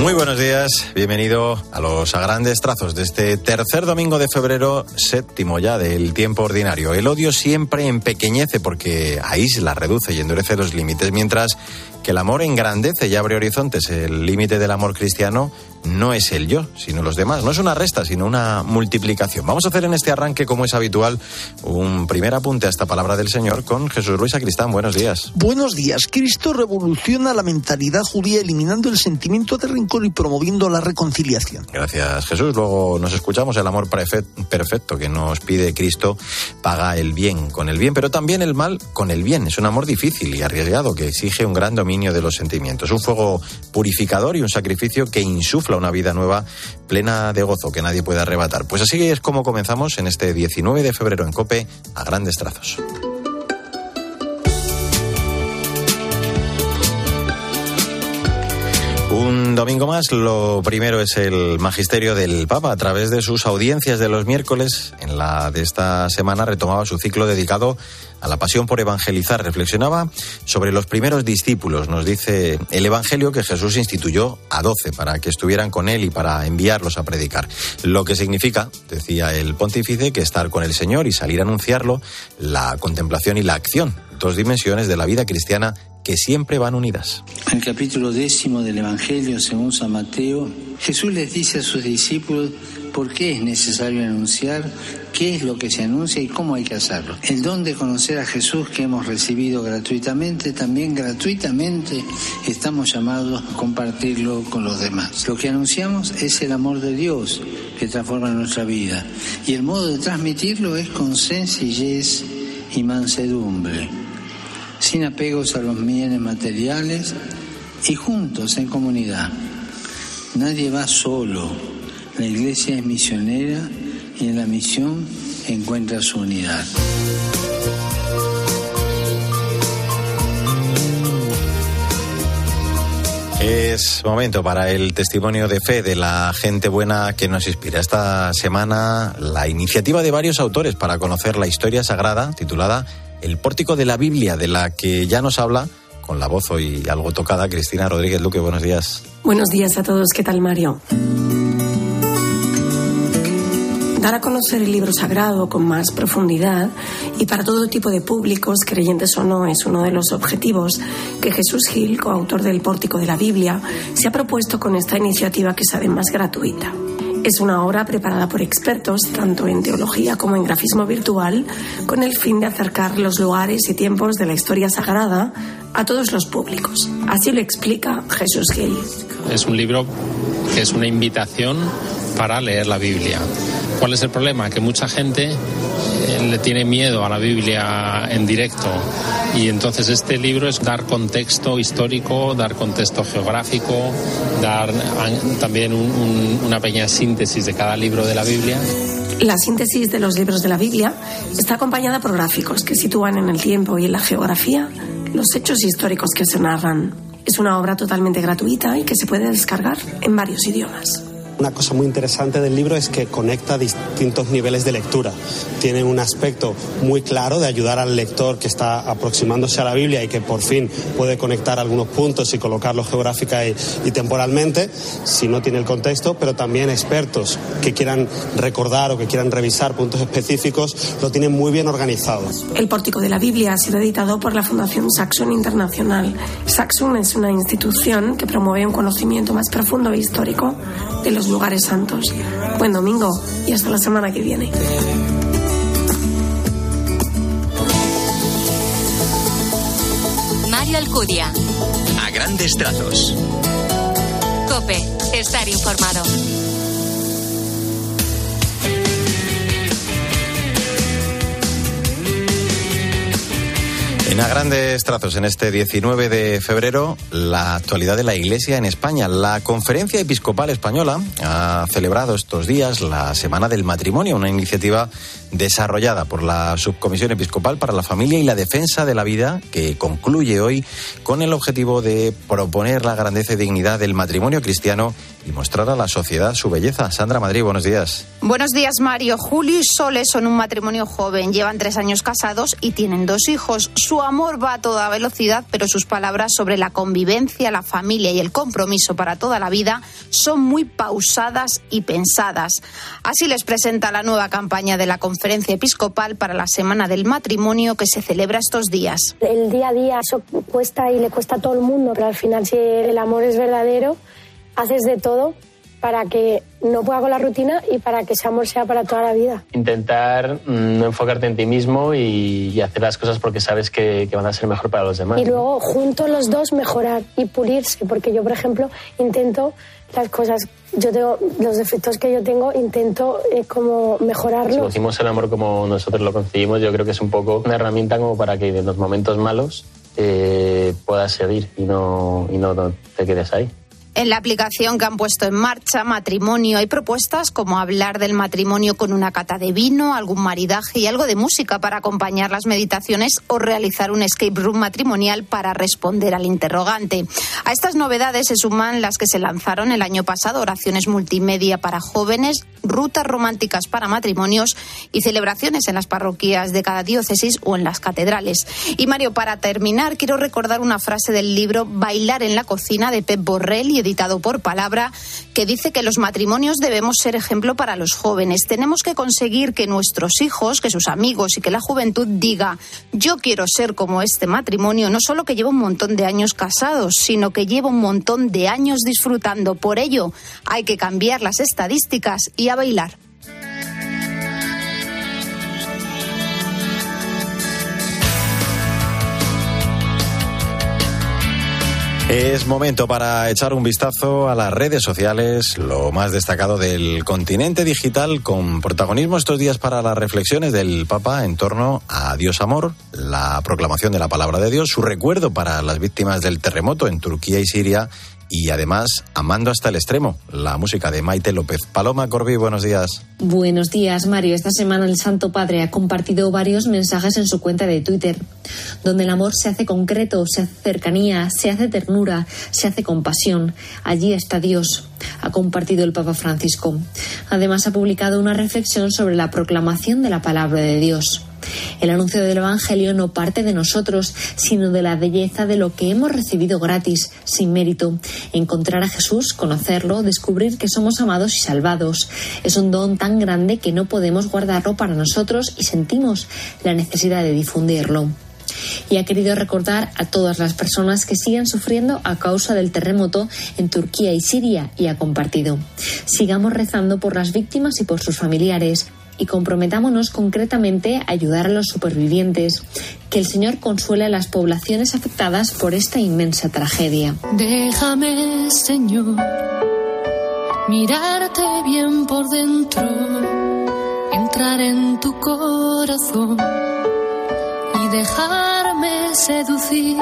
Muy buenos días, bienvenido a los a grandes trazos de este tercer domingo de febrero, séptimo ya del tiempo ordinario. El odio siempre empequeñece porque aísla, reduce y endurece los límites, mientras que el amor engrandece y abre horizontes. El límite del amor cristiano no es el yo, sino los demás. No es una resta, sino una multiplicación. Vamos a hacer en este arranque, como es habitual, un primer apunte a esta palabra del Señor con Jesús Luis Acristán. Buenos días. Buenos días. Cristo revoluciona la mentalidad judía eliminando el sentimiento de rencor y promoviendo la reconciliación. Gracias, Jesús. Luego nos escuchamos el amor perfecto que nos pide Cristo paga el bien con el bien, pero también el mal con el bien. Es un amor difícil y arriesgado que exige un gran dominio de los sentimientos. Un fuego purificador y un sacrificio que insufla una vida nueva plena de gozo que nadie puede arrebatar. Pues así es como comenzamos en este 19 de febrero en Cope a grandes trazos. Un domingo más, lo primero es el magisterio del Papa. A través de sus audiencias de los miércoles, en la de esta semana, retomaba su ciclo dedicado a la pasión por evangelizar. Reflexionaba sobre los primeros discípulos. Nos dice el Evangelio que Jesús instituyó a doce para que estuvieran con él y para enviarlos a predicar. Lo que significa, decía el pontífice, que estar con el Señor y salir a anunciarlo, la contemplación y la acción, dos dimensiones de la vida cristiana que siempre van unidas. En el capítulo décimo del Evangelio según San Mateo, Jesús les dice a sus discípulos por qué es necesario anunciar, qué es lo que se anuncia y cómo hay que hacerlo. El don de conocer a Jesús que hemos recibido gratuitamente, también gratuitamente estamos llamados a compartirlo con los demás. Lo que anunciamos es el amor de Dios que transforma nuestra vida y el modo de transmitirlo es con sencillez y mansedumbre sin apegos a los bienes materiales y juntos en comunidad. Nadie va solo. La iglesia es misionera y en la misión encuentra su unidad. Es momento para el testimonio de fe de la gente buena que nos inspira. Esta semana la iniciativa de varios autores para conocer la historia sagrada titulada el pórtico de la Biblia, de la que ya nos habla con la voz hoy algo tocada Cristina Rodríguez Luque. Buenos días. Buenos días a todos. ¿Qué tal, Mario? Dar a conocer el libro sagrado con más profundidad y para todo tipo de públicos, creyentes o no, es uno de los objetivos que Jesús Gil, coautor del Pórtico de la Biblia, se ha propuesto con esta iniciativa que es además gratuita. Es una obra preparada por expertos, tanto en teología como en grafismo virtual, con el fin de acercar los lugares y tiempos de la historia sagrada a todos los públicos. Así lo explica Jesús Gil. Es un libro que es una invitación para leer la Biblia. ¿Cuál es el problema? Que mucha gente le tiene miedo a la Biblia en directo. Y entonces este libro es dar contexto histórico, dar contexto geográfico, dar también una pequeña síntesis de cada libro de la Biblia. La síntesis de los libros de la Biblia está acompañada por gráficos que sitúan en el tiempo y en la geografía los hechos históricos que se narran. Es una obra totalmente gratuita y que se puede descargar en varios idiomas. Una cosa muy interesante del libro es que conecta distintos niveles de lectura. Tiene un aspecto muy claro de ayudar al lector que está aproximándose a la Biblia y que por fin puede conectar algunos puntos y colocarlos geográfica y, temporalmente, si no tiene el contexto, pero también expertos que quieran recordar o que quieran revisar puntos específicos lo tienen muy bien organizado. El Pórtico de la Biblia ha sido editado por la Fundación Saxon Internacional. Saxon es una institución que promueve un conocimiento más profundo e histórico de los lugares santos. Buen domingo y hasta la semana que viene. Mario Alcudia. A grandes trazos. Cope, estar informado. En a grandes trazos, en este 19 de febrero, la actualidad de la Iglesia en España. La Conferencia Episcopal Española ha celebrado estos días la Semana del Matrimonio, una iniciativa desarrollada por la Subcomisión Episcopal para la Familia y la Defensa de la Vida, que concluye hoy con el objetivo de proponer la grandeza y dignidad del matrimonio cristiano y mostrar a la sociedad su belleza. Sandra Madrid, buenos días. Buenos días, Mario. Julio y Sole son un matrimonio joven, llevan tres años casados y tienen dos hijos. Su amor va a toda velocidad, pero sus palabras sobre la convivencia, la familia y el compromiso para toda la vida son muy pausadas y pensadas. Así les presenta la nueva campaña de la Conferencia Episcopal para la Semana del Matrimonio que se celebra estos días. El día a día eso cuesta y le cuesta a todo el mundo, pero al final si el amor es verdadero, haces de todo para que no pueda con la rutina y para que ese amor sea para toda la vida. Intentar mm, no enfocarte en ti mismo y, hacer las cosas porque sabes que, van a ser mejor para los demás. Y luego juntos los dos mejorar y pulirse, porque yo, por ejemplo, intento las cosas, yo tengo los defectos que yo tengo, intento eh, como mejorarlos. Si conocimos el amor como nosotros lo conseguimos, yo creo que es un poco una herramienta como para que en los momentos malos eh, puedas seguir y no, y no te quedes ahí. En la aplicación que han puesto en marcha, Matrimonio, hay propuestas como hablar del matrimonio con una cata de vino, algún maridaje y algo de música para acompañar las meditaciones o realizar un escape room matrimonial para responder al interrogante. A estas novedades se suman las que se lanzaron el año pasado, oraciones multimedia para jóvenes, rutas románticas para matrimonios y celebraciones en las parroquias de cada diócesis o en las catedrales. Y Mario, para terminar, quiero recordar una frase del libro Bailar en la cocina de Pep Borrell y editado por Palabra, que dice que los matrimonios debemos ser ejemplo para los jóvenes. Tenemos que conseguir que nuestros hijos, que sus amigos y que la juventud diga, yo quiero ser como este matrimonio, no solo que lleva un montón de años casados, sino que lleva un montón de años disfrutando. Por ello, hay que cambiar las estadísticas y a bailar. Es momento para echar un vistazo a las redes sociales, lo más destacado del continente digital, con protagonismo estos días para las reflexiones del Papa en torno a Dios Amor, la proclamación de la palabra de Dios, su recuerdo para las víctimas del terremoto en Turquía y Siria y además Amando hasta el extremo, la música de Maite López. Paloma Corbi, buenos días. Buenos días, Mario. Esta semana el Santo Padre ha compartido varios mensajes en su cuenta de Twitter, donde el amor se hace concreto, se hace cercanía, se hace ternura, se hace compasión. Allí está Dios, ha compartido el Papa Francisco. Además ha publicado una reflexión sobre la proclamación de la palabra de Dios. El anuncio del Evangelio no parte de nosotros, sino de la belleza de lo que hemos recibido gratis, sin mérito. Encontrar a Jesús, conocerlo, descubrir que somos amados y salvados. Es un don tan grande que no podemos guardarlo para nosotros y sentimos la necesidad de difundirlo y ha querido recordar a todas las personas que siguen sufriendo a causa del terremoto en Turquía y Siria y ha compartido. Sigamos rezando por las víctimas y por sus familiares y comprometámonos concretamente a ayudar a los supervivientes. Que el Señor consuele a las poblaciones afectadas por esta inmensa tragedia. Déjame, Señor, mirarte bien por dentro, entrar en tu corazón y dejarme seducir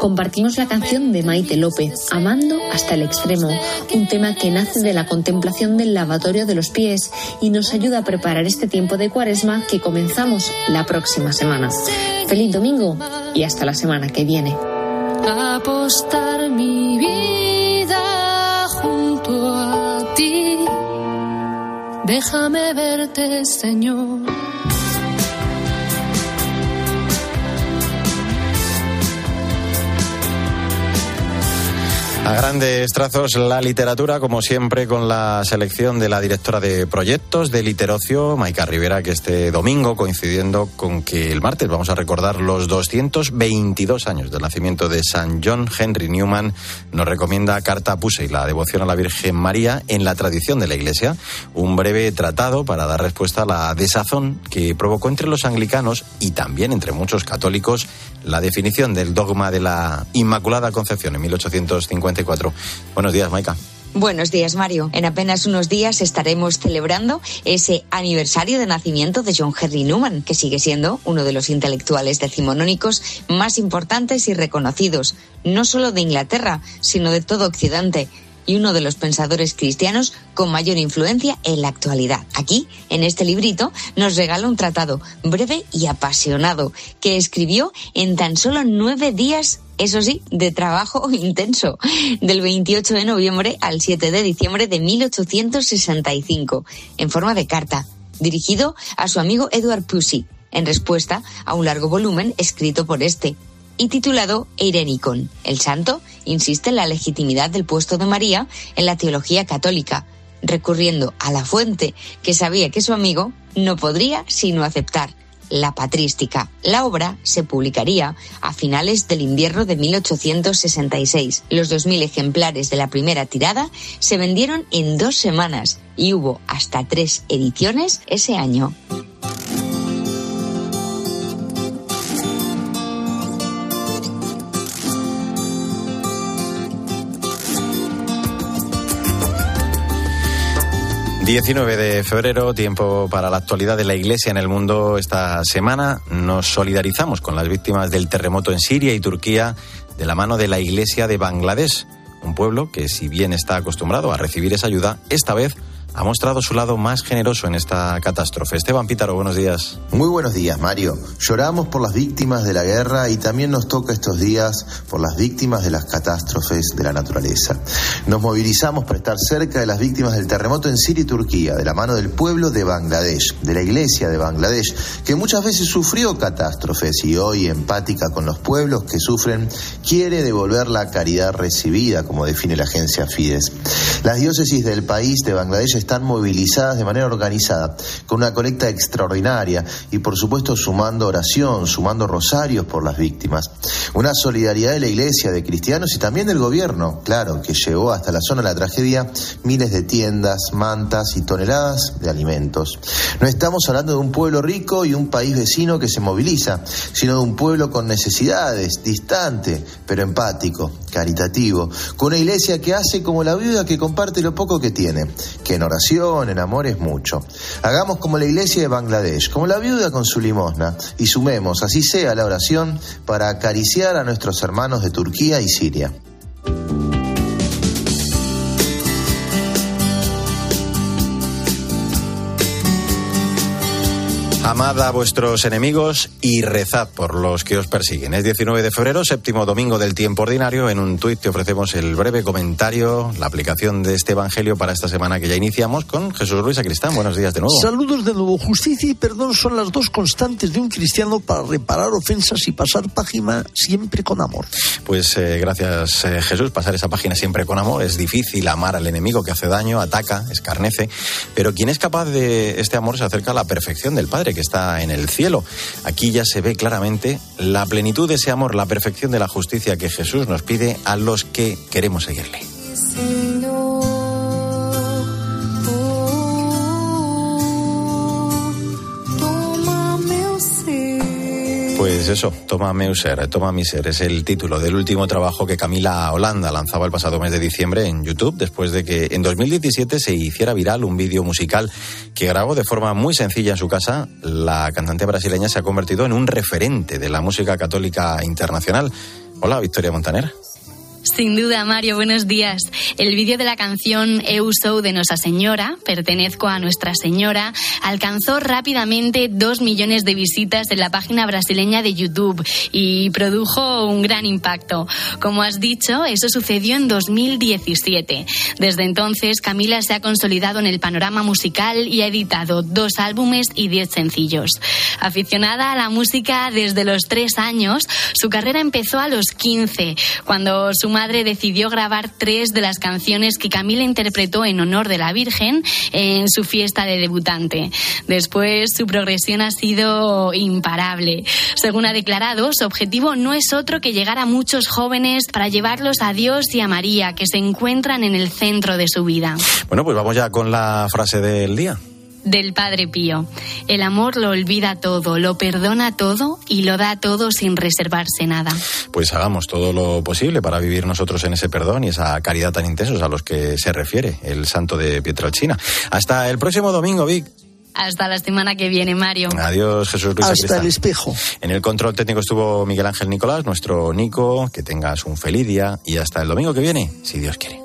compartimos la canción de Maite López, Amando hasta el extremo, un tema que nace de la contemplación del lavatorio de los pies y nos ayuda a preparar este tiempo de cuaresma que comenzamos la próxima semana. Feliz domingo y hasta la semana que viene. Mi vida junto a ti. Déjame verte, Señor. A grandes trazos la literatura, como siempre, con la selección de la directora de proyectos de Literocio, Maika Rivera, que este domingo, coincidiendo con que el martes vamos a recordar los 222 años del nacimiento de San John Henry Newman, nos recomienda Carta Puse y la devoción a la Virgen María en la tradición de la Iglesia, un breve tratado para dar respuesta a la desazón que provocó entre los anglicanos y también entre muchos católicos la definición del dogma de la Inmaculada Concepción en 1854. Buenos días, Maika. Buenos días, Mario. En apenas unos días estaremos celebrando ese aniversario de nacimiento de John Henry Newman, que sigue siendo uno de los intelectuales decimonónicos más importantes y reconocidos, no solo de Inglaterra, sino de todo Occidente y uno de los pensadores cristianos con mayor influencia en la actualidad. Aquí, en este librito, nos regala un tratado breve y apasionado que escribió en tan solo nueve días eso sí, de trabajo intenso, del 28 de noviembre al 7 de diciembre de 1865, en forma de carta, dirigido a su amigo Edward Pusey, en respuesta a un largo volumen escrito por este, y titulado Eirenicon. El santo insiste en la legitimidad del puesto de María en la teología católica, recurriendo a la fuente que sabía que su amigo no podría sino aceptar la Patrística. La obra se publicaría a finales del invierno de 1866. Los 2.000 ejemplares de la primera tirada se vendieron en dos semanas y hubo hasta tres ediciones ese año. 19 de febrero, tiempo para la actualidad de la Iglesia en el mundo. Esta semana nos solidarizamos con las víctimas del terremoto en Siria y Turquía de la mano de la Iglesia de Bangladesh, un pueblo que si bien está acostumbrado a recibir esa ayuda, esta vez ha mostrado su lado más generoso en esta catástrofe. Esteban Pítaro, buenos días. Muy buenos días, Mario. Lloramos por las víctimas de la guerra y también nos toca estos días por las víctimas de las catástrofes de la naturaleza. Nos movilizamos para estar cerca de las víctimas del terremoto en Siria y Turquía, de la mano del pueblo de Bangladesh, de la iglesia de Bangladesh, que muchas veces sufrió catástrofes y hoy, empática con los pueblos que sufren, quiere devolver la caridad recibida, como define la agencia Fides. Las diócesis del país de Bangladesh están movilizadas de manera organizada, con una colecta extraordinaria y por supuesto sumando oración, sumando rosarios por las víctimas. Una solidaridad de la iglesia, de cristianos y también del gobierno, claro, que llegó hasta la zona de la tragedia miles de tiendas, mantas y toneladas de alimentos. No estamos hablando de un pueblo rico y un país vecino que se moviliza, sino de un pueblo con necesidades, distante, pero empático, caritativo, con una iglesia que hace como la viuda que comparte lo poco que tiene, que no oración, en amor es mucho. Hagamos como la iglesia de Bangladesh, como la viuda con su limosna, y sumemos, así sea, la oración para acariciar a nuestros hermanos de Turquía y Siria. Amad a vuestros enemigos y rezad por los que os persiguen. Es 19 de febrero, séptimo domingo del tiempo ordinario. En un tuit te ofrecemos el breve comentario, la aplicación de este evangelio para esta semana que ya iniciamos con Jesús Luis Acristán. Buenos días de nuevo. Saludos de nuevo. Justicia y perdón son las dos constantes de un cristiano para reparar ofensas y pasar página siempre con amor. Pues eh, gracias eh, Jesús, pasar esa página siempre con amor. Es difícil amar al enemigo que hace daño, ataca, escarnece, pero quien es capaz de este amor se acerca a la perfección del Padre que está en el cielo. Aquí ya se ve claramente la plenitud de ese amor, la perfección de la justicia que Jesús nos pide a los que queremos seguirle. Pues eso, Toma Meuser, Toma mi ser, es el título del último trabajo que Camila Holanda lanzaba el pasado mes de diciembre en YouTube, después de que en 2017 se hiciera viral un vídeo musical que grabó de forma muy sencilla en su casa. La cantante brasileña se ha convertido en un referente de la música católica internacional. Hola, Victoria Montaner. Sin duda, Mario, buenos días. El vídeo de la canción Eu Sou de Nuestra Señora, Pertenezco a Nuestra Señora, alcanzó rápidamente dos millones de visitas en la página brasileña de YouTube y produjo un gran impacto. Como has dicho, eso sucedió en 2017. Desde entonces, Camila se ha consolidado en el panorama musical y ha editado dos álbumes y diez sencillos. Aficionada a la música desde los tres años, su carrera empezó a los 15, cuando su madre decidió grabar tres de las canciones que Camila interpretó en honor de la Virgen en su fiesta de debutante. Después su progresión ha sido imparable. Según ha declarado, su objetivo no es otro que llegar a muchos jóvenes para llevarlos a Dios y a María, que se encuentran en el centro de su vida. Bueno, pues vamos ya con la frase del día del Padre Pío. El amor lo olvida todo, lo perdona todo y lo da todo sin reservarse nada. Pues hagamos todo lo posible para vivir nosotros en ese perdón y esa caridad tan intensos a los que se refiere el santo de Pietrelcina. Hasta el próximo domingo, Vic. Hasta la semana que viene, Mario. Adiós, Jesús Luis. Hasta el espejo. En el control técnico estuvo Miguel Ángel Nicolás, nuestro Nico. Que tengas un feliz día y hasta el domingo que viene, si Dios quiere.